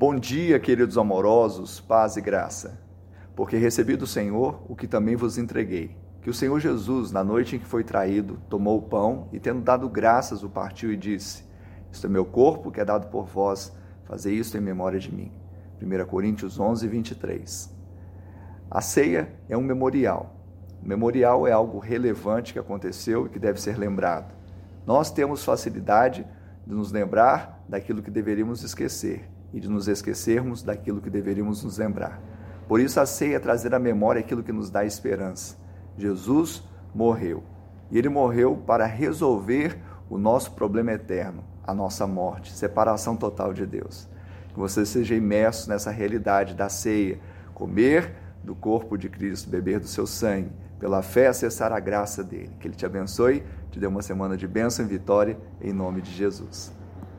Bom dia, queridos amorosos, paz e graça. Porque recebi do Senhor o que também vos entreguei. Que o Senhor Jesus, na noite em que foi traído, tomou o pão e, tendo dado graças, o partiu e disse: Isto é meu corpo que é dado por vós, fazei isto em memória de mim. 1 Coríntios 11, 23. A ceia é um memorial. O memorial é algo relevante que aconteceu e que deve ser lembrado. Nós temos facilidade de nos lembrar daquilo que deveríamos esquecer e de nos esquecermos daquilo que deveríamos nos lembrar. Por isso, a ceia é trazer à memória aquilo que nos dá esperança. Jesus morreu. E ele morreu para resolver o nosso problema eterno, a nossa morte, separação total de Deus. Que você seja imerso nessa realidade da ceia, comer do corpo de Cristo, beber do seu sangue, pela fé acessar a graça dele. Que ele te abençoe, te dê uma semana de bênção e vitória, em nome de Jesus.